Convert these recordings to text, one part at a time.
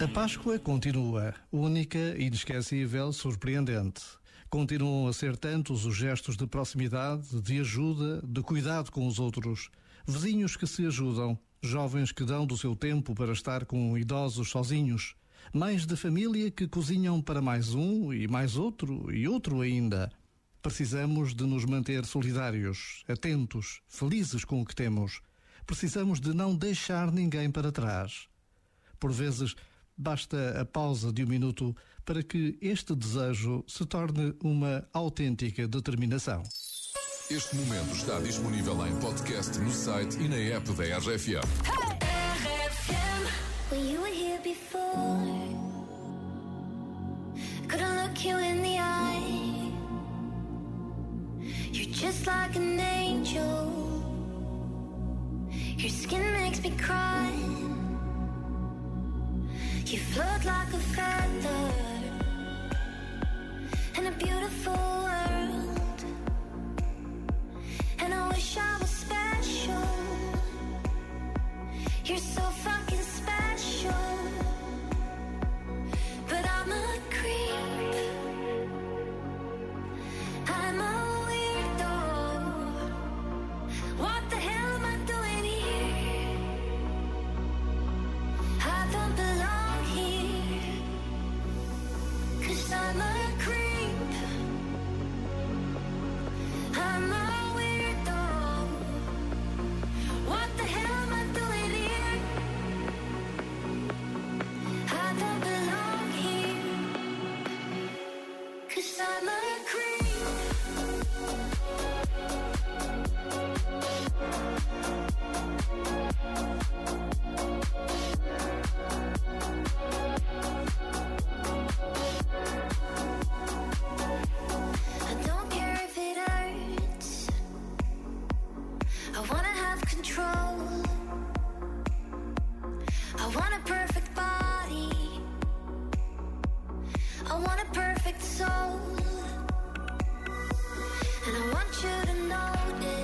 A Páscoa continua, única, inesquecível, surpreendente. Continuam a ser tantos os gestos de proximidade, de ajuda, de cuidado com os outros. Vizinhos que se ajudam, jovens que dão do seu tempo para estar com idosos sozinhos, mães de família que cozinham para mais um e mais outro e outro ainda. Precisamos de nos manter solidários, atentos, felizes com o que temos. Precisamos de não deixar ninguém para trás. Por vezes, basta a pausa de um minuto para que este desejo se torne uma autêntica determinação. Este momento está disponível em podcast no site e na app da RFM. When you were here before, couldn't look you in the eye. You're just like an angel. Your skin makes me cry. You float like a feather. In a beautiful control. I want a perfect body. I want a perfect soul. And I want you to notice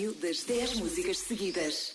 rádio das 10 músicas seguidas.